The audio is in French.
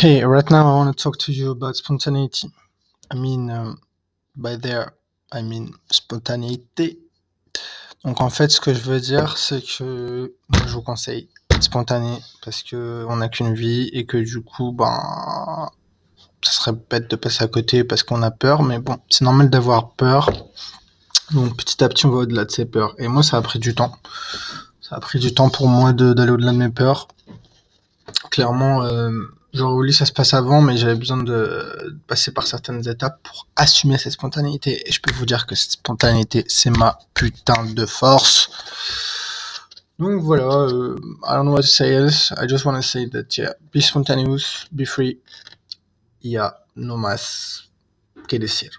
Hey, right now I want to talk to you about spontaneity. I mean, um, by there, I mean spontanéité. Donc en fait, ce que je veux dire, c'est que moi je vous conseille d'être spontané parce que on n'a qu'une vie et que du coup, ben, ça serait bête de passer à côté parce qu'on a peur. Mais bon, c'est normal d'avoir peur. Donc petit à petit, on va au-delà de ces peurs. Et moi, ça a pris du temps. Ça a pris du temps pour moi d'aller au-delà de mes peurs. Clairement, euh, j'aurais voulu que ça se passe avant, mais j'avais besoin de, passer par certaines étapes pour assumer cette spontanéité. Et je peux vous dire que cette spontanéité, c'est ma putain de force. Donc voilà, euh, I don't know what to say else. I just want to say that, yeah, be spontaneous, be free. Y a no más que decir.